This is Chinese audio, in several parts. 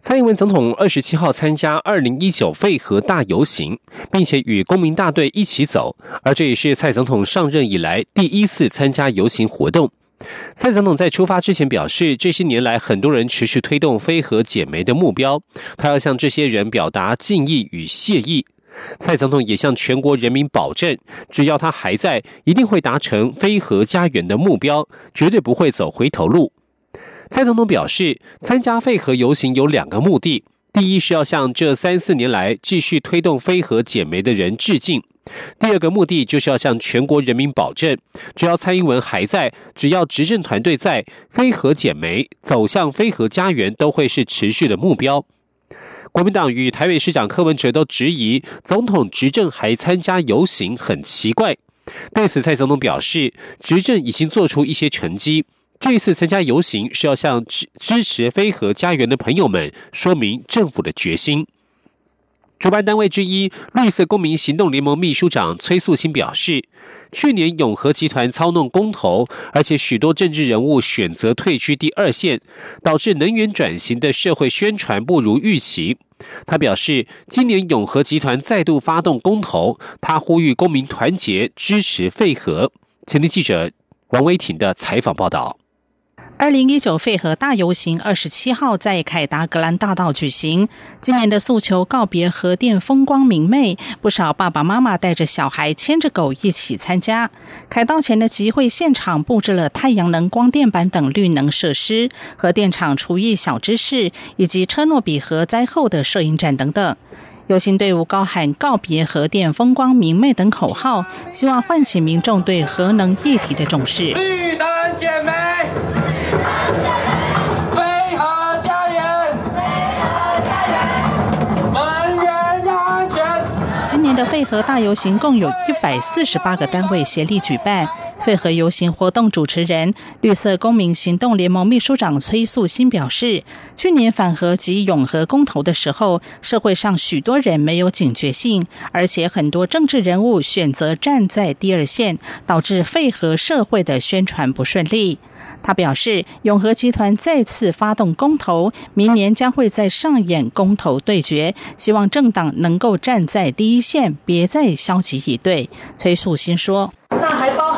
蔡英文总统二十七号参加二零一九废核大游行，并且与公民大队一起走，而这也是蔡总统上任以来第一次参加游行活动。蔡总统在出发之前表示，这些年来很多人持续推动非核减煤的目标，他要向这些人表达敬意与谢意。蔡总统也向全国人民保证，只要他还在，一定会达成非核家园的目标，绝对不会走回头路。蔡总统表示，参加废核游行有两个目的：第一是要向这三四年来继续推动非核减煤的人致敬；第二个目的就是要向全国人民保证，只要蔡英文还在，只要执政团队在，非核减煤走向非核家园都会是持续的目标。国民党与台北市长柯文哲都质疑，总统执政还参加游行很奇怪。对此，蔡总统表示，执政已经做出一些成绩。这一次参加游行是要向支支持飞核家园的朋友们说明政府的决心。主办单位之一绿色公民行动联盟秘书长崔素清表示，去年永和集团操弄公投，而且许多政治人物选择退居第二线，导致能源转型的社会宣传不如预期。他表示，今年永和集团再度发动公投，他呼吁公民团结支持废核。前听记者王威婷的采访报道。二零一九废核大游行二十七号在凯达格兰大道举行。今年的诉求告别核电风光明媚，不少爸爸妈妈带着小孩牵着狗一起参加。凯道前的集会现场布置了太阳能光电板等绿能设施、核电厂厨艺小知识以及车诺比核灾后的摄影展等等。游行队伍高喊“告别核电风光明媚”等口号，希望唤起民众对核能议题的重视。绿能姐妹。的废核大游行共有一百四十八个单位协力举办。废核游行活动主持人、绿色公民行动联盟秘书长崔素新表示，去年反核及永和公投的时候，社会上许多人没有警觉性，而且很多政治人物选择站在第二线，导致废核社会的宣传不顺利。他表示，永和集团再次发动公投，明年将会再上演公投对决，希望政党能够站在第一线，别再消极以对。崔素新说：“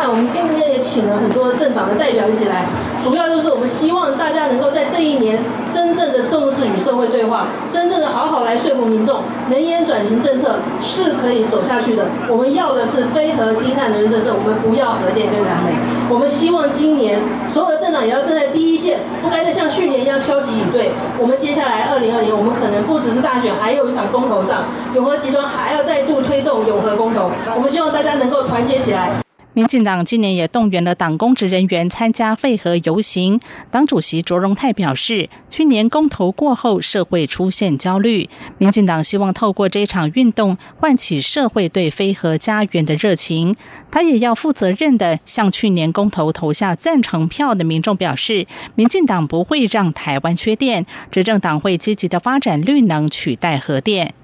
那我们今天也请了很多政党的代表一起来，主要就是我们希望大家能够在这一年。”真正的重视与社会对话，真正的好好来说服民众，能源转型政策是可以走下去的。我们要的是非核低碳能源政策，我们不要核电跟燃煤。我们希望今年所有的政党也要站在第一线，不该再像去年一样消极以对。我们接下来二零二零，我们可能不只是大选，还有一场公投上，永和集团还要再度推动永和公投。我们希望大家能够团结起来。民进党今年也动员了党公职人员参加废核游行。党主席卓荣泰表示，去年公投过后，社会出现焦虑，民进党希望透过这场运动唤起社会对非核家园的热情。他也要负责任的向去年公投投下赞成票的民众表示，民进党不会让台湾缺电，执政党会积极的发展绿能取代核电。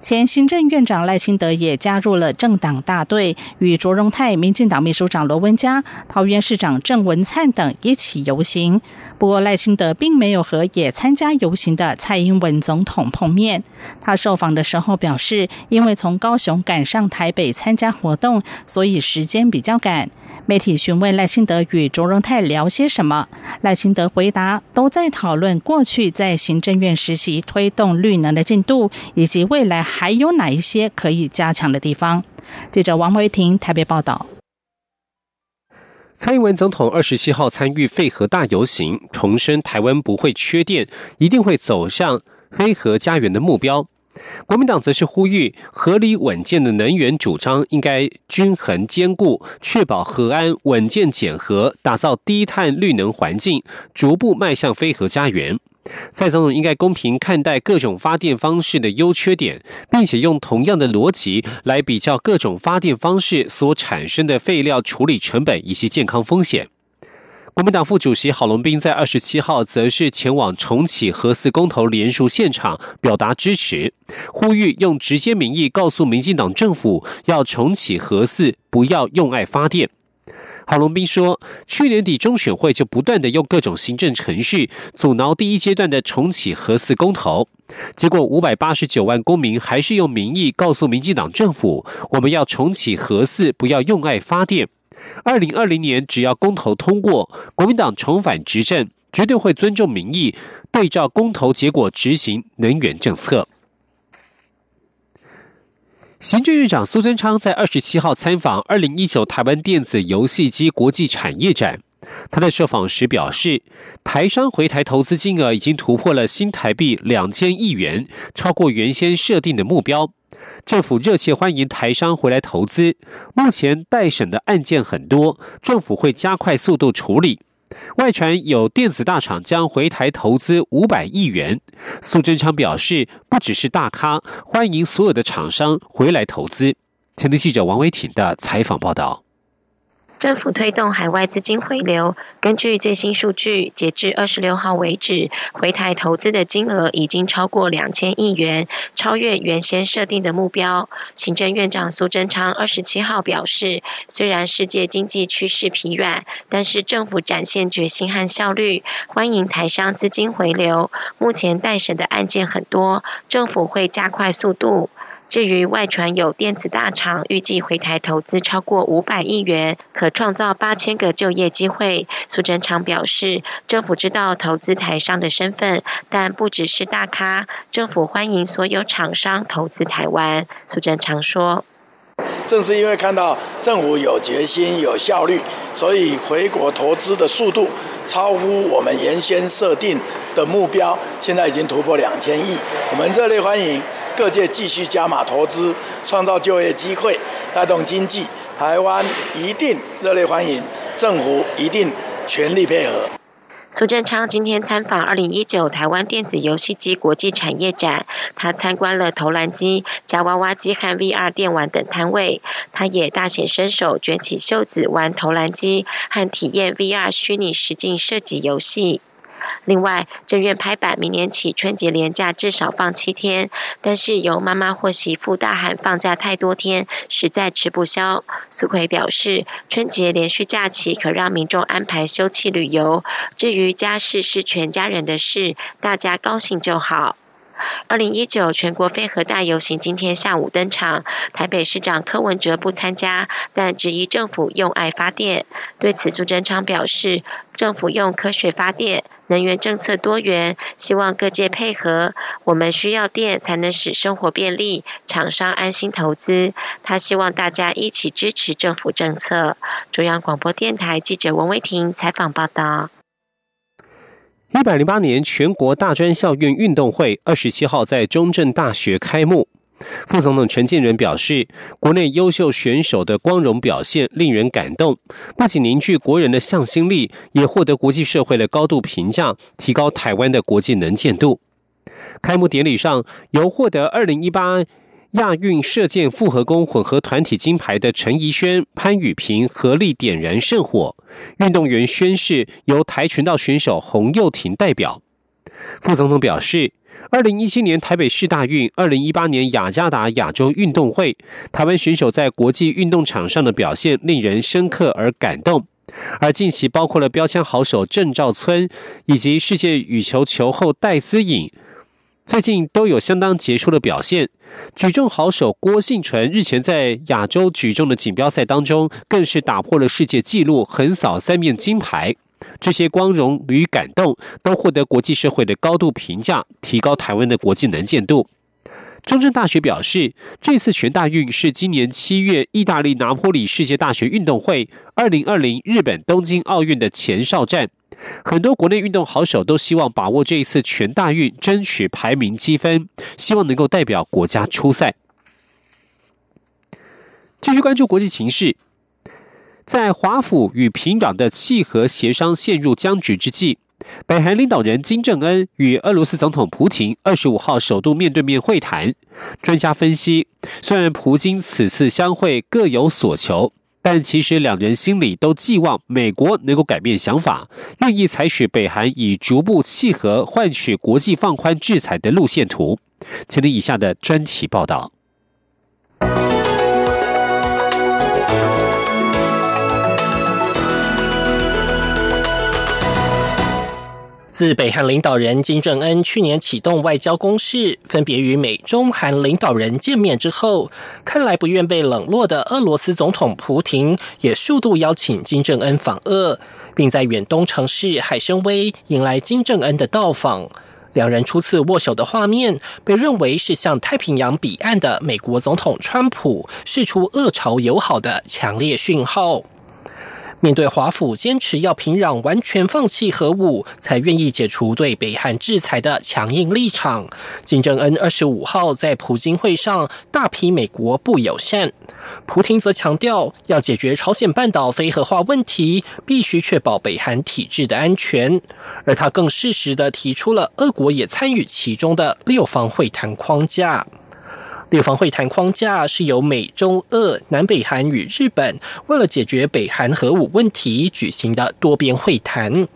前行政院长赖清德也加入了政党大队，与卓荣泰、民进党秘书长罗文嘉、桃园市长郑文灿等一起游行。不过，赖清德并没有和也参加游行的蔡英文总统碰面。他受访的时候表示，因为从高雄赶上台北参加活动，所以时间比较赶。媒体询问赖清德与卓荣泰聊些什么，赖清德回答都在讨论过去在行政院实习推动绿能的进度，以及未来。还有哪一些可以加强的地方？记者王维婷台北报道。蔡英文总统二十七号参与废核大游行，重申台湾不会缺电，一定会走向非核家园的目标。国民党则是呼吁合理稳健的能源主张应该均衡兼顾，确保核安稳健减核，打造低碳绿能环境，逐步迈向非核家园。蔡总统应该公平看待各种发电方式的优缺点，并且用同样的逻辑来比较各种发电方式所产生的废料处理成本以及健康风险。国民党副主席郝龙斌在二十七号则是前往重启核四公投联署现场，表达支持，呼吁用直接民意告诉民进党政府要重启核四，不要用爱发电。郝龙斌说，去年底中选会就不断的用各种行政程序阻挠第一阶段的重启核四公投，结果五百八十九万公民还是用民意告诉民进党政府，我们要重启核四，不要用爱发电。二零二零年只要公投通过，国民党重返执政，绝对会尊重民意，对照公投结果执行能源政策。行政院长苏贞昌在二十七号参访二零一九台湾电子游戏机国际产业展，他在受访时表示，台商回台投资金额已经突破了新台币两千亿元，超过原先设定的目标。政府热切欢迎台商回来投资，目前待审的案件很多，政府会加快速度处理。外传有电子大厂将回台投资五百亿元，苏贞昌表示，不只是大咖，欢迎所有的厂商回来投资。前的记者王维挺的采访报道。政府推动海外资金回流。根据最新数据，截至二十六号为止，回台投资的金额已经超过两千亿元，超越原先设定的目标。行政院长苏贞昌二十七号表示，虽然世界经济趋势疲软，但是政府展现决心和效率，欢迎台商资金回流。目前待审的案件很多，政府会加快速度。至于外传有电子大厂预计回台投资超过五百亿元，可创造八千个就业机会，苏贞昌表示，政府知道投资台商的身份，但不只是大咖，政府欢迎所有厂商投资台湾。苏贞昌说：“正是因为看到政府有决心、有效率，所以回国投资的速度超乎我们原先设定的目标，现在已经突破两千亿，我们热烈欢迎。”各界继续加码投资，创造就业机会，带动经济。台湾一定热烈欢迎，政府一定全力配合。苏贞昌今天参访二零一九台湾电子游戏机国际产业展，他参观了投篮机、夹娃娃机和 VR 电玩等摊位。他也大显身手，卷起袖子玩投篮机和体验 VR 虚拟实境射击游戏。另外，正院拍板，明年起春节连假至少放七天，但是由妈妈或媳妇大喊放假太多天，实在吃不消。苏奎表示，春节连续假期可让民众安排休憩旅游，至于家事是全家人的事，大家高兴就好。二零一九全国非核大游行今天下午登场，台北市长柯文哲不参加，但质疑政府用爱发电。对此，苏贞昌表示，政府用科学发电，能源政策多元，希望各界配合。我们需要电才能使生活便利，厂商安心投资。他希望大家一起支持政府政策。中央广播电台记者文威婷采访报道。一百零八年全国大专校运运动会二十七号在中正大学开幕。副总统陈建仁表示，国内优秀选手的光荣表现令人感动，不仅凝聚国人的向心力，也获得国际社会的高度评价，提高台湾的国际能见度。开幕典礼上，由获得二零一八。亚运射箭复合弓混合团体金牌的陈怡轩、潘雨萍合力点燃圣火，运动员宣誓由跆拳道选手洪佑廷代表。副总统表示，二零一七年台北市大运、二零一八年雅加达亚洲运动会，台湾选手在国际运动场上的表现令人深刻而感动。而近期包括了标枪好手郑兆村以及世界羽球球后戴思颖。最近都有相当杰出的表现。举重好手郭幸存日前在亚洲举重的锦标赛当中，更是打破了世界纪录，横扫三面金牌。这些光荣与感动，都获得国际社会的高度评价，提高台湾的国际能见度。中正大学表示，这次全大运是今年七月意大利拿坡里世界大学运动会、二零二零日本东京奥运的前哨战。很多国内运动好手都希望把握这一次全大运，争取排名积分，希望能够代表国家出赛。继续关注国际情势，在华府与平壤的契合协商陷入僵局之际，北韩领导人金正恩与俄罗斯总统普京二十五号首度面对面会谈。专家分析，虽然普京此次相会各有所求，但其实两人心里都寄望美国能够改变想法，愿意采取北韩以逐步契合换取国际放宽制裁的路线图。请听以下的专题报道。自北韩领导人金正恩去年启动外交攻势，分别与美中韩领导人见面之后，看来不愿被冷落的俄罗斯总统普廷也数度邀请金正恩访俄，并在远东城市海参崴迎来金正恩的到访。两人初次握手的画面，被认为是向太平洋彼岸的美国总统川普释出俄朝友好的强烈讯号。面对华府坚持要平壤完全放弃核武，才愿意解除对北韩制裁的强硬立场，金正恩二十五号在普京会上大批美国不友善。普京则强调，要解决朝鲜半岛非核化问题，必须确保北韩体制的安全。而他更适时的提出了俄国也参与其中的六方会谈框架。六方会谈框架是由美、中、俄、南北韩与日本为了解决北韩核武问题举行的多边会谈，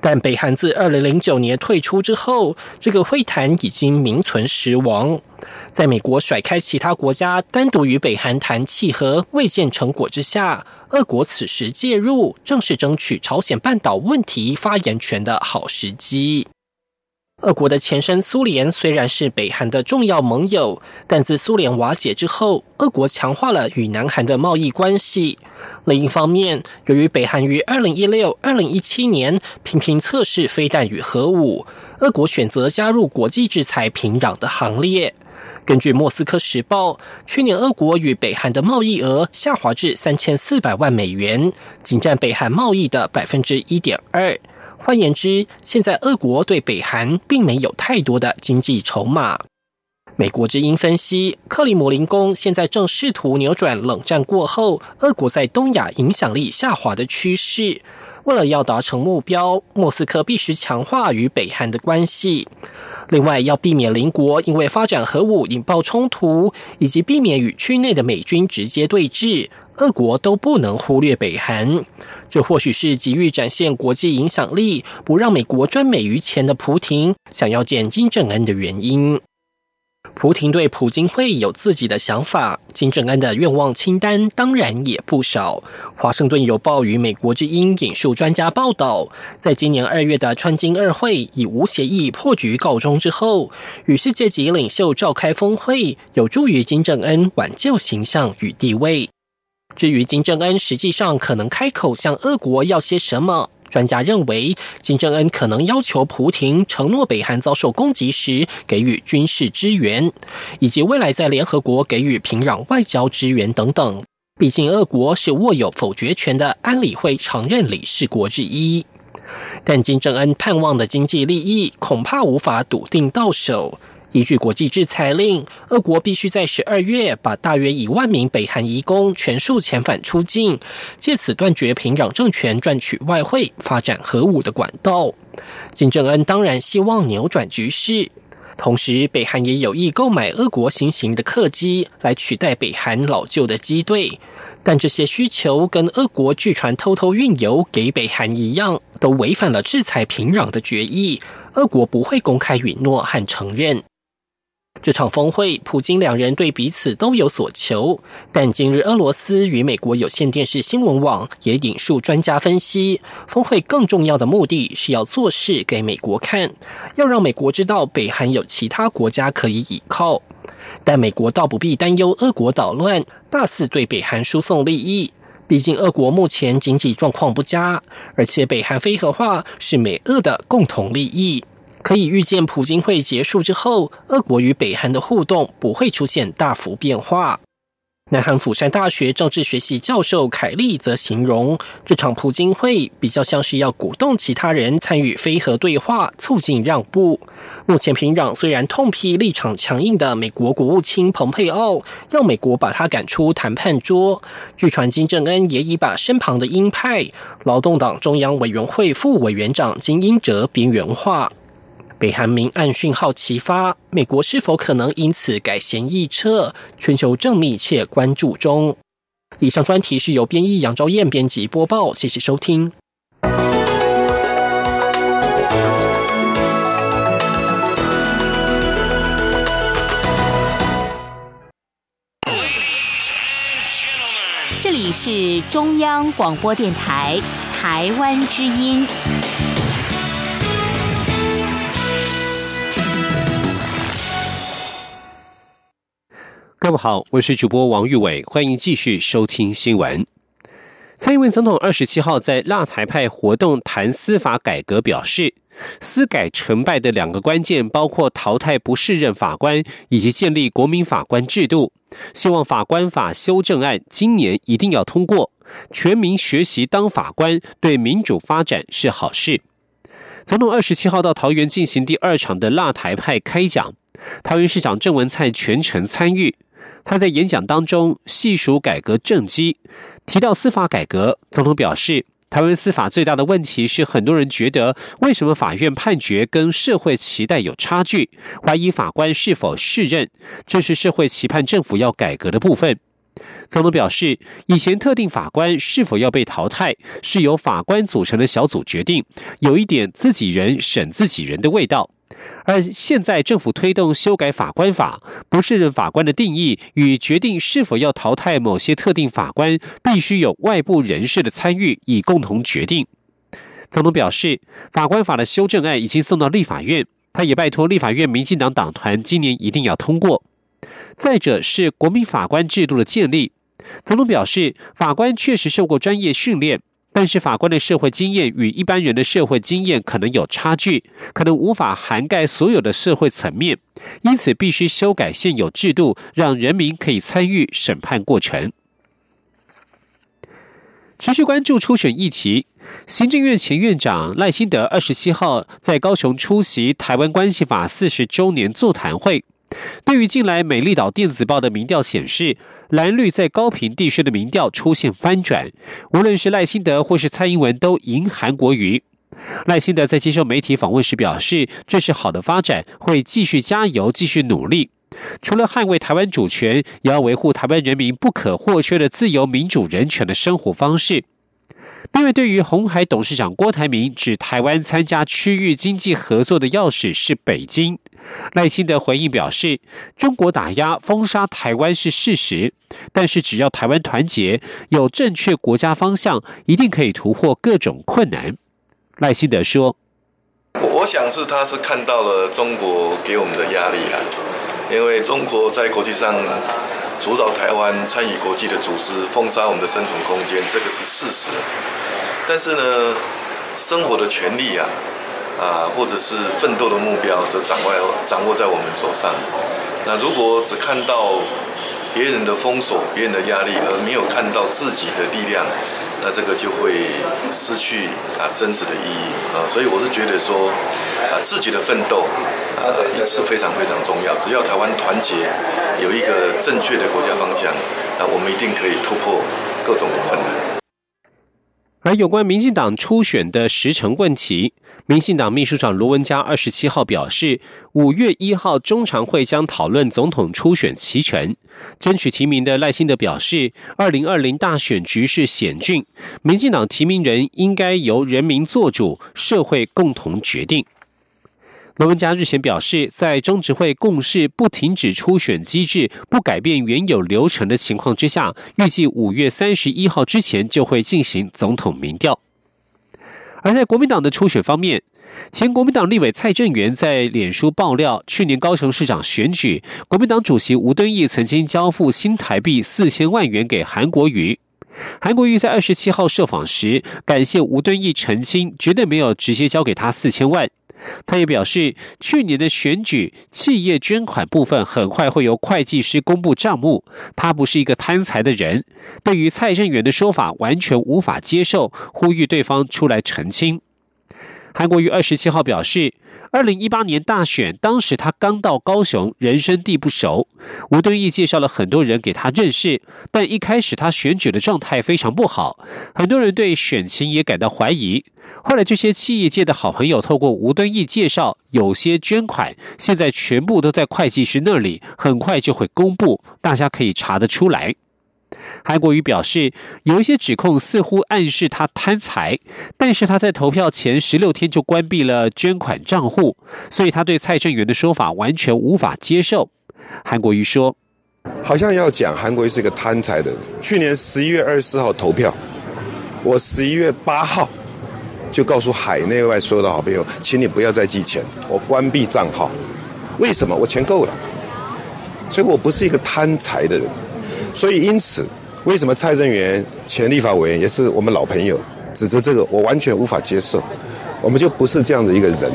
但北韩自二零零九年退出之后，这个会谈已经名存实亡。在美国甩开其他国家单独与北韩谈契合未见成果之下，俄国此时介入，正是争取朝鲜半岛问题发言权的好时机。俄国的前身苏联虽然是北韩的重要盟友，但自苏联瓦解之后，俄国强化了与南韩的贸易关系。另一方面，由于北韩于二零一六、二零一七年频频测试飞弹与核武，俄国选择加入国际制裁平壤的行列。根据《莫斯科时报》，去年俄国与北韩的贸易额下滑至三千四百万美元，仅占北韩贸易的百分之一点二。换言之，现在俄国对北韩并没有太多的经济筹码。美国之音分析，克里姆林宫现在正试图扭转冷战过后俄国在东亚影响力下滑的趋势。为了要达成目标，莫斯科必须强化与北韩的关系。另外，要避免邻国因为发展核武引爆冲突，以及避免与区内的美军直接对峙，俄国都不能忽略北韩。这或许是急于展现国际影响力，不让美国专美于前的普廷想要见金正恩的原因。普廷对普京会有自己的想法，金正恩的愿望清单当然也不少。华盛顿邮报与美国之音引述专家报道，在今年二月的川金二会以无协议破局告终之后，与世界级领袖召开峰会，有助于金正恩挽救形象与地位。至于金正恩实际上可能开口向俄国要些什么？专家认为，金正恩可能要求普廷承诺北韩遭受攻击时给予军事支援，以及未来在联合国给予平壤外交支援等等。毕竟，俄国是握有否决权的安理会常任理事国之一。但金正恩盼望的经济利益恐怕无法笃定到手。依据国际制裁令，俄国必须在十二月把大约一万名北韩移工全数遣返出境，借此断绝平壤政权赚取外汇、发展核武的管道。金正恩当然希望扭转局势，同时北韩也有意购买俄国新型的客机来取代北韩老旧的机队，但这些需求跟俄国据传偷偷运油给北韩一样，都违反了制裁平壤的决议。俄国不会公开允诺和承认。这场峰会，普京两人对彼此都有所求。但今日俄罗斯与美国有线电视新闻网也引述专家分析，峰会更重要的目的是要做事给美国看，要让美国知道北韩有其他国家可以依靠。但美国倒不必担忧俄国捣乱，大肆对北韩输送利益。毕竟俄国目前经济状况不佳，而且北韩非核化是美俄的共同利益。可以预见，普京会结束之后，俄国与北韩的互动不会出现大幅变化。南韩釜山大学政治学系教授凯利则形容，这场普京会比较像是要鼓动其他人参与非核对话，促进让步。目前平壤虽然痛批立场强硬的美国国务卿蓬佩奥，要美国把他赶出谈判桌。据传金正恩也已把身旁的鹰派劳动党中央委员会副委员长金英哲边缘化。北韩明暗讯号齐发，美国是否可能因此改弦易辙？全球正密切关注中。以上专题是由编译杨昭燕编辑播报，谢谢收听。这里是中央广播电台台湾之音。各位好，我是主播王玉伟，欢迎继续收听新闻。蔡英文总统二十七号在辣台派活动谈司法改革，表示司改成败的两个关键包括淘汰不适任法官以及建立国民法官制度。希望法官法修正案今年一定要通过，全民学习当法官对民主发展是好事。总统二十七号到桃园进行第二场的辣台派开讲，桃园市长郑文灿全程参与。他在演讲当中细数改革政绩，提到司法改革。总统表示，台湾司法最大的问题是，很多人觉得为什么法院判决跟社会期待有差距，怀疑法官是否适任，这是社会期盼政府要改革的部分。总统表示，以前特定法官是否要被淘汰，是由法官组成的小组决定，有一点自己人审自己人的味道。而现在政府推动修改法官法，不适任法官的定义与决定是否要淘汰某些特定法官，必须有外部人士的参与，以共同决定。总统表示，法官法的修正案已经送到立法院，他也拜托立法院民进党党团今年一定要通过。再者是国民法官制度的建立，总统表示，法官确实受过专业训练。但是法官的社会经验与一般人的社会经验可能有差距，可能无法涵盖所有的社会层面，因此必须修改现有制度，让人民可以参与审判过程。持续关注初选议题，行政院前院长赖清德二十七号在高雄出席台湾关系法四十周年座谈会。对于近来美丽岛电子报的民调显示，蓝绿在高频地区的民调出现翻转，无论是赖清德或是蔡英文都赢韩国瑜。赖清德在接受媒体访问时表示，这是好的发展，会继续加油，继续努力。除了捍卫台湾主权，也要维护台湾人民不可或缺的自由、民主、人权的生活方式。另外，对于红海董事长郭台铭指台湾参加区域经济合作的钥匙是北京，赖清德回应表示，中国打压封杀台湾是事实，但是只要台湾团结，有正确国家方向，一定可以突破各种困难。赖清德说：“我想是他是看到了中国给我们的压力啊，因为中国在国际上。”阻扰台湾参与国际的组织，封杀我们的生存空间，这个是事实。但是呢，生活的权利啊，啊，或者是奋斗的目标，则掌握掌握在我们手上。那如果只看到别人的封锁、别人的压力，而没有看到自己的力量，那这个就会失去啊真实的意义啊。所以我是觉得说，啊，自己的奋斗。啊，是非常非常重要。只要台湾团结，有一个正确的国家方向，那我们一定可以突破各种困难。而有关民进党初选的时程问题，民进党秘书长卢文嘉二十七号表示，五月一号中常会将讨论总统初选齐全，争取提名的赖清德表示，二零二零大选局势险峻，民进党提名人应该由人民做主，社会共同决定。罗文嘉日前表示，在中执会共识不停止初选机制、不改变原有流程的情况之下，预计五月三十一号之前就会进行总统民调。而在国民党的初选方面，前国民党立委蔡正元在脸书爆料，去年高雄市长选举，国民党主席吴敦义曾经交付新台币四千万元给韩国瑜。韩国瑜在二十七号受访时，感谢吴敦义澄清，绝对没有直接交给他四千万。他也表示，去年的选举企业捐款部分很快会由会计师公布账目。他不是一个贪财的人，对于蔡正元的说法完全无法接受，呼吁对方出来澄清。韩国瑜二十七号表示，二零一八年大选当时他刚到高雄，人生地不熟。吴敦义介绍了很多人给他认识，但一开始他选举的状态非常不好，很多人对选情也感到怀疑。后来这些企业界的好朋友透过吴敦义介绍，有些捐款现在全部都在会计师那里，很快就会公布，大家可以查得出来。韩国瑜表示，有一些指控似乎暗示他贪财，但是他在投票前十六天就关闭了捐款账户，所以他对蔡正元的说法完全无法接受。韩国瑜说：“好像要讲韩国瑜是一个贪财的人。去年十一月二十四号投票，我十一月八号就告诉海内外所有的好朋友，请你不要再寄钱，我关闭账号。为什么？我钱够了，所以我不是一个贪财的人。”所以，因此，为什么蔡正元前立法委员也是我们老朋友，指责这个，我完全无法接受。我们就不是这样的一个人。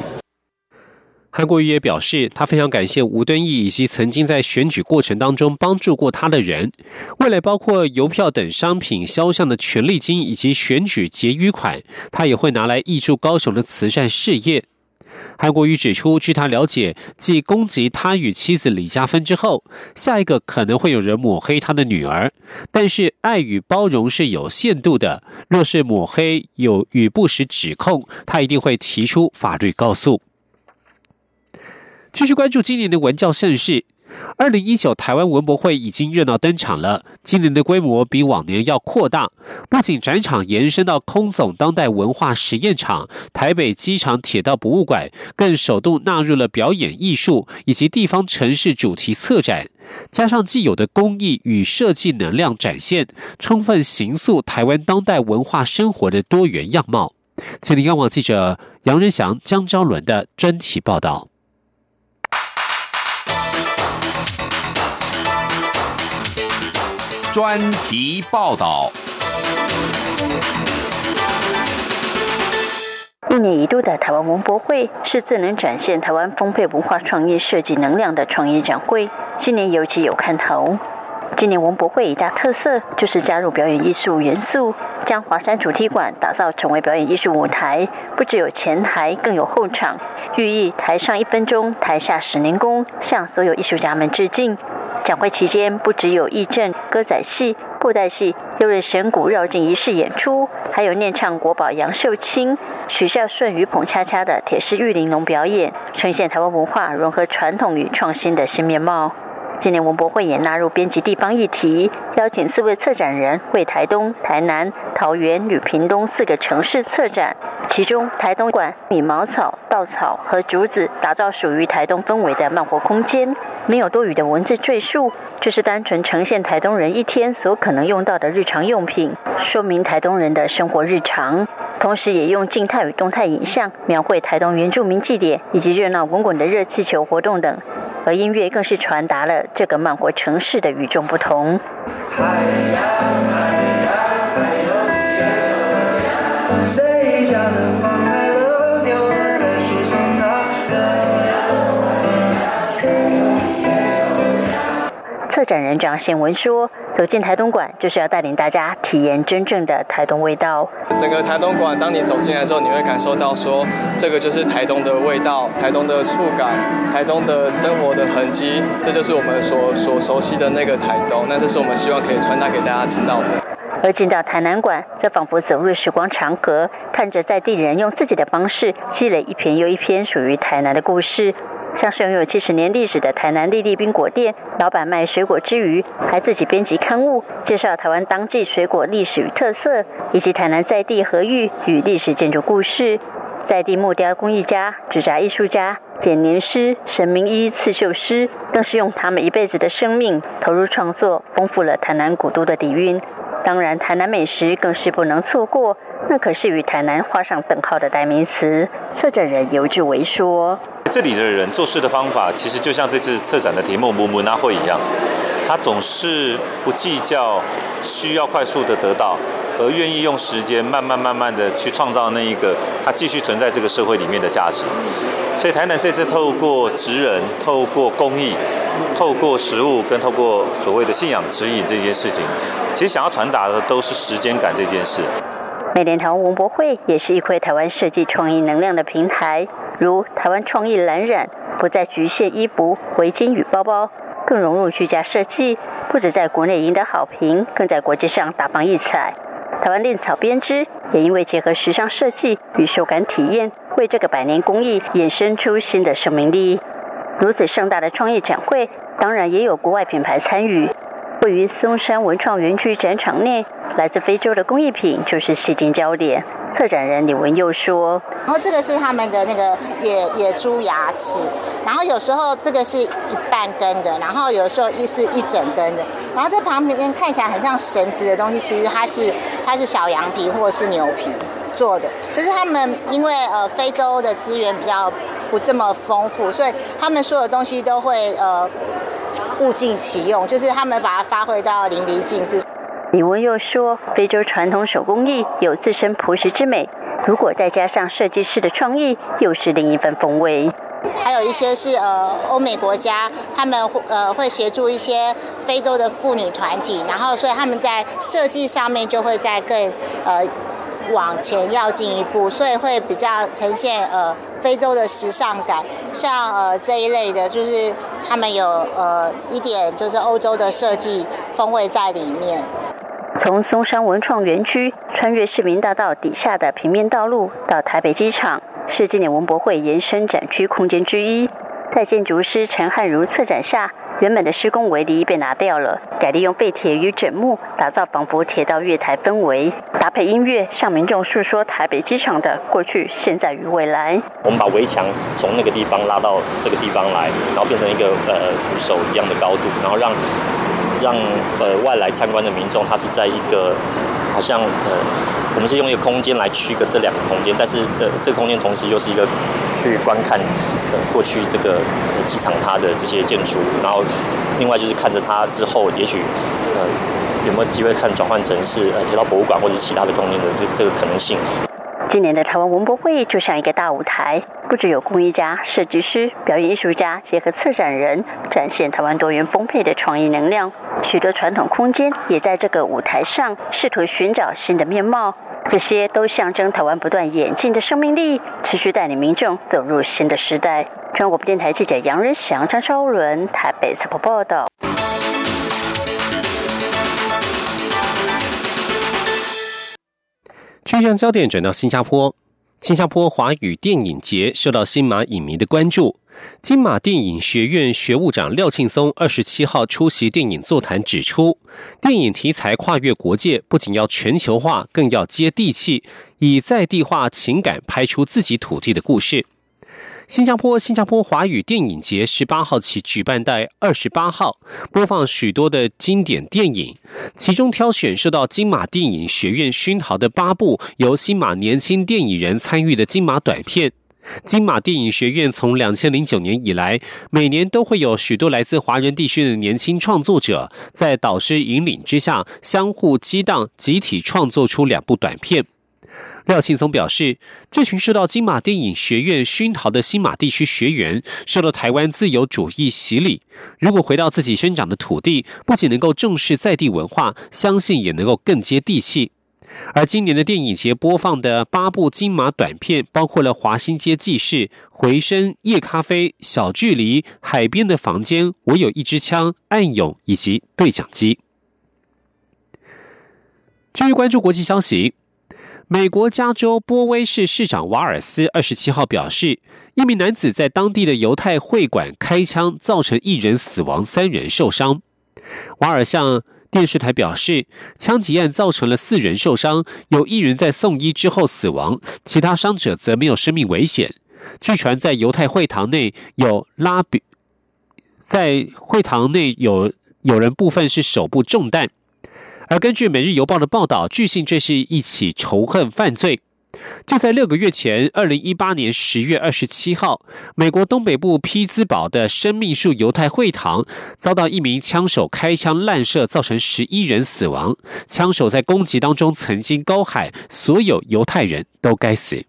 韩国瑜也表示，他非常感谢吴敦义以及曾经在选举过程当中帮助过他的人。未来包括邮票等商品销项的权利金以及选举结余款，他也会拿来挹助高雄的慈善事业。韩国瑜指出，据他了解，继攻击他与妻子李佳芬之后，下一个可能会有人抹黑他的女儿。但是，爱与包容是有限度的。若是抹黑有与不实指控，他一定会提出法律告诉。继续关注今年的文教盛事。二零一九台湾文博会已经热闹登场了，今年的规模比往年要扩大，不仅展场延伸到空总当代文化实验场、台北机场铁道博物馆，更首度纳入了表演艺术以及地方城市主题策展，加上既有的工艺与设计能量展现，充分形塑台湾当代文化生活的多元样貌。请听央广记者杨仁祥、江昭伦的专题报道。专题报道。一年一度的台湾文博会是最能展现台湾丰沛文化创意设计能量的创意展会，今年尤其有看头。今年文博会一大特色就是加入表演艺术元素，将华山主题馆打造成为表演艺术舞台，不只有前台，更有后场，寓意台上一分钟，台下十年功，向所有艺术家们致敬。展会期间，不只有义阵、歌仔戏、布袋戏、六日神鼓绕境仪式演出，还有念唱国宝杨秀清、许孝顺与捧恰恰的铁狮玉玲珑表演，呈现台湾文化融合传统与创新的新面貌。今年文博会也纳入编辑地方议题，邀请四位策展人为台东、台南、桃园与屏东四个城市策展。其中，台东馆以茅草、稻草和竹子打造属于台东氛围的漫活空间，没有多余的文字赘述，就是单纯呈现台东人一天所可能用到的日常用品，说明台东人的生活日常。同时，也用静态与动态影像描绘台东原住民祭典以及热闹滚滚的热气球活动等。而音乐更是传达了这个慢活城市的与众不同。策展人张宪文说：“走进台东馆，就是要带领大家体验真正的台东味道。整个台东馆，当你走进来之后，你会感受到说，这个就是台东的味道，台东的触感，台东的生活的痕迹，这就是我们所所熟悉的那个台东。那这是我们希望可以传达给大家知道的。而进到台南馆，则仿佛走入时光长河，看着在地人用自己的方式积累一篇又一篇属于台南的故事。”像是拥有七十年历史的台南丽丽冰果店，老板卖水果之余，还自己编辑刊物，介绍台湾当季水果历史与特色，以及台南在地和玉与历史建筑故事。在地木雕工艺家、纸扎艺术家、剪年师、神明衣刺绣师，更是用他们一辈子的生命投入创作，丰富了台南古都的底蕴。当然，台南美食更是不能错过，那可是与台南画上等号的代名词。策展人尤志伟说。这里的人做事的方法，其实就像这次策展的题目“木木那会”一样，他总是不计较需要快速的得到，而愿意用时间慢慢慢慢的去创造那一个他继续存在这个社会里面的价值。所以台南这次透过职人、透过公益、透过食物跟透过所谓的信仰指引这件事情，其实想要传达的都是时间感这件事。美联台湾文博会也是一块台湾设计创意能量的平台，如台湾创意蓝染，不再局限衣服、围巾与包包，更融入居家设计，不止在国内赢得好评，更在国际上大放异彩。台湾链草编织也因为结合时尚设计与手感体验，为这个百年工艺衍生出新的生命力。如此盛大的创意展会，当然也有国外品牌参与。位于松山文创园区展场内，来自非洲的工艺品就是吸睛焦点。策展人李文佑说：“然后这个是他们的那个野野猪牙齿，然后有时候这个是一半根的，然后有时候一是一整根的，然后在旁边看起来很像绳子的东西，其实它是它是小羊皮或者是牛皮做的。就是他们因为呃非洲的资源比较不这么丰富，所以他们所有东西都会呃。”物尽其用，就是他们把它发挥到淋漓尽致。李文又说，非洲传统手工艺有自身朴实之美，如果再加上设计师的创意，又是另一番风味。还有一些是呃欧美国家，他们呃会协助一些非洲的妇女团体，然后所以他们在设计上面就会在更呃。往前要进一步，所以会比较呈现呃非洲的时尚感，像呃这一类的，就是他们有呃一点就是欧洲的设计风味在里面。从松山文创园区穿越市民大道底下的平面道路到台北机场，是今年文博会延伸展区空间之一。在建筑师陈汉如策展下。原本的施工围篱被拿掉了，改利用废铁与枕木打造仿佛铁道月台氛围，搭配音乐向民众诉说台北机场的过去、现在与未来。我们把围墙从那个地方拉到这个地方来，然后变成一个呃扶手一样的高度，然后让让呃外来参观的民众，他是在一个好像呃。我们是用一个空间来区隔这两个空间，但是呃，这个空间同时又是一个去观看呃过去这个机场它的这些建筑，然后另外就是看着它之后，也许呃有没有机会看转换成是呃铁道博物馆或者其他的空间的这这个可能性。今年的台湾文博会就像一个大舞台，不只有工艺家、设计师、表演艺术家结合策展人，展现台湾多元丰沛的创意能量。许多传统空间也在这个舞台上试图寻找新的面貌，这些都象征台湾不断演进的生命力，持续带领民众走入新的时代。中国电台记者杨仁祥、张超伦台北采访报道。气象焦点转到新加坡，新加坡华语电影节受到新马影迷的关注。金马电影学院学务长廖庆松二十七号出席电影座谈，指出，电影题材跨越国界，不仅要全球化，更要接地气，以在地化情感拍出自己土地的故事。新加坡新加坡华语电影节十八号起举办，到二十八号播放许多的经典电影，其中挑选受到金马电影学院熏陶的八部由新马年轻电影人参与的金马短片。金马电影学院从两千零九年以来，每年都会有许多来自华人地区的年轻创作者，在导师引领之下，相互激荡，集体创作出两部短片。廖庆松表示，这群受到金马电影学院熏陶的新马地区学员，受到台湾自由主义洗礼。如果回到自己生长的土地，不仅能够重视在地文化，相信也能够更接地气。而今年的电影节播放的八部金马短片，包括了《华新街记事》《回声》《夜咖啡》《小距离》《海边的房间》《我有一支枪》《暗涌》以及《对讲机》。继续关注国际消息。美国加州波威市市长瓦尔斯二十七号表示，一名男子在当地的犹太会馆开枪，造成一人死亡、三人受伤。瓦尔向电视台表示，枪击案造成了四人受伤，有一人在送医之后死亡，其他伤者则没有生命危险。据传，在犹太会堂内有拉比，在会堂内有有人部分是手部中弹。而根据《每日邮报》的报道，据信这是一起仇恨犯罪。就在六个月前，二零一八年十月二十七号，美国东北部匹兹堡的生命树犹太会堂遭到一名枪手开枪滥射，造成十一人死亡。枪手在攻击当中曾经高喊：“所有犹太人都该死。”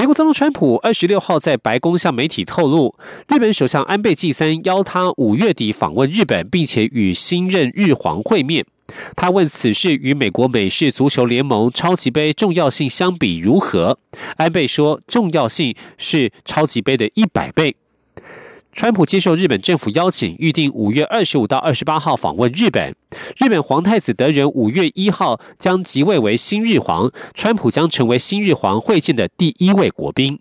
美国总统川普二十六号在白宫向媒体透露，日本首相安倍晋三邀他五月底访问日本，并且与新任日皇会面。他问此事与美国美式足球联盟超级杯重要性相比如何？安倍说，重要性是超级杯的一百倍。川普接受日本政府邀请，预定五月二十五到二十八号访问日本。日本皇太子德仁五月一号将即位为新日皇，川普将成为新日皇会见的第一位国宾。